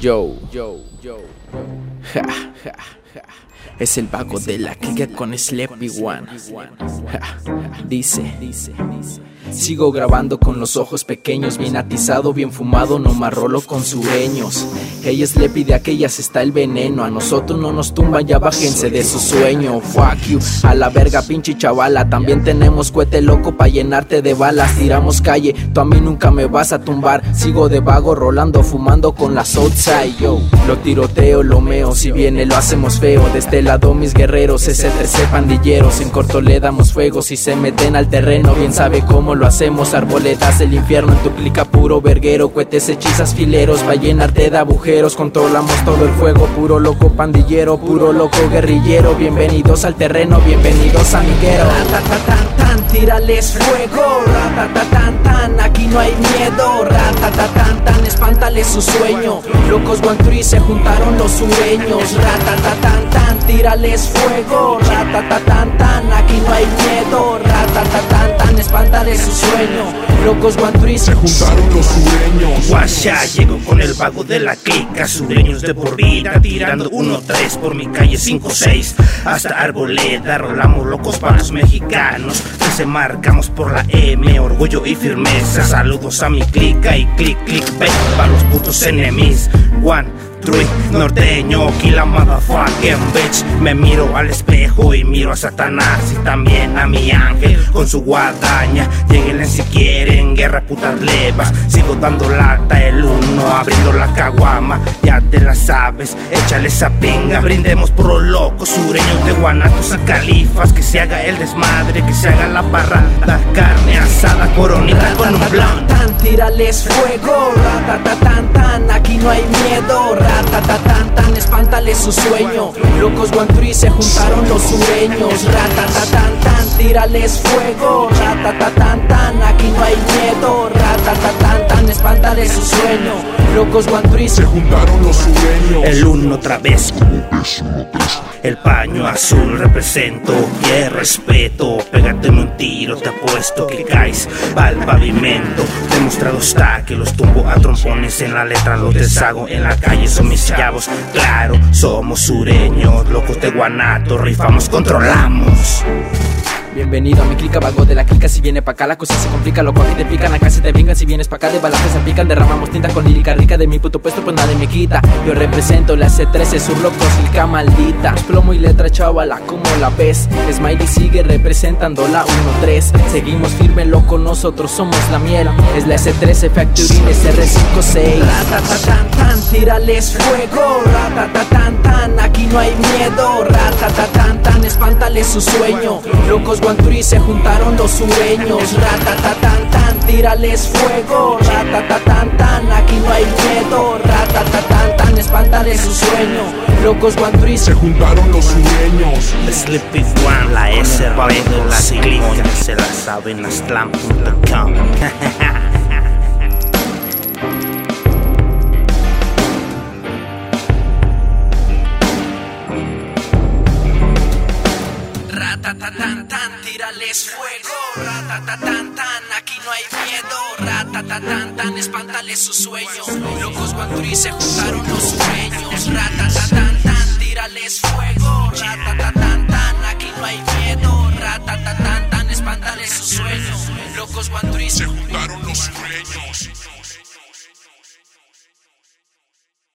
Yo, yo, yo. Ja, ja, ja. Es el vago de la clica con Sleepy One. Dice. Sigo grabando con los ojos pequeños, bien atizado, bien fumado, no marrolo con sueños. Ella es Lepi de aquellas está el veneno, a nosotros no nos tumban, ya bájense de su sueño. Fuck you, a la verga pinche chavala, también tenemos cohete loco pa' llenarte de balas. Tiramos calle, tú a mí nunca me vas a tumbar. Sigo de vago, rolando, fumando con la outside, yo. Lo tiroteo, lo meo, si viene lo hacemos feo. De este lado mis guerreros, ese tercer pandilleros, en corto le damos fuego, si se meten al terreno, bien sabe cómo lo hacemos arboledas el infierno en tu clica puro verguero. Cohetes hechizas fileros va a llenarte de agujeros. Controlamos todo el fuego puro loco pandillero puro loco guerrillero. Bienvenidos al terreno bienvenidos amiguero tan tan tírales fuego. Tan tan aquí no hay miedo. Tan tan espántale su sueño. Locos guanturi se juntaron los sureños. Tan tan tírales fuego tan tan aquí no hay miedo tan tan espántale su sueño. Locos Guanturi se juntaron los sureños. Guasha llegó con el vago de la clica, sureños de por vida, tirando 1-3 por mi calle 5-6. Hasta Arboleda, rolamos locos para los mexicanos. marcamos por la M, orgullo y firmeza. Saludos a mi clica y click, click, back para los putos enemies. One, norteño, kill la motherfucking bitch. Me miro al espejo y miro a Satanás y también a mi ángel con su guadaña. Lléguenle si quieren, guerra putas levas. Sigo dando lata el uno, abriendo la caguama. Ya te la sabes, échale esa pinga. Brindemos por los locos, sureños de guanatos a califas. Que se haga el desmadre, que se haga la parranda. Carne asada, coronita con un plan. Tírales fuego, tan tan, aquí no hay miedo tan espántale su sueño. Locos Guanturi se juntaron los sureños. tan tírales fuego. tan aquí no hay miedo. tan espántale su sueño. Locos Guanturi se juntaron los sureños. El uno otra vez. El paño azul represento y el respeto. Pégate un tiro, te apuesto que caes al pavimento. Demostrado está que los tumbo a trompones en la letra, los deshago en la calle, son mis chavos. Claro, somos sureños, locos de guanato, rifamos, controlamos. Bienvenido a mi clica, vago de la clica Si viene pa' acá la cosa se complica, loco aquí te pican Acá se te brincan, si vienes pa' acá de balas se pican Derramamos tinta con lírica rica de mi puto puesto pues nadie me quita Yo represento la C13, su loco, silca maldita Plomo y letra chavala, como la ves Smiley sigue representando la 1-3 Seguimos firme, loco, nosotros somos la miel Es la S13 Factory SR56 Ratatatan, tírales fuego aquí no hay miedo Ratatatan, espántale su sueño Locos Se juntaron los sureños. Ratatatan, tírales fuego. Ratatatan, aquí no hay miedo. Ratatatan, espántale su sueño. Locos Guanturi se juntaron los sureños. Sleepy One, la S, la ciclista, se la saben, slam.com. tírales fuego. Ratatatán, aquí no hay miedo. Ratatatán, tan, espántale su sueño. Locos Guanturi se juntaron los sueños. Ratatatán, tírales fuego. Ratatatán, aquí no hay miedo. Ratatatán, tan, espántale su sueño. Locos Guanturi se juntaron los sueños.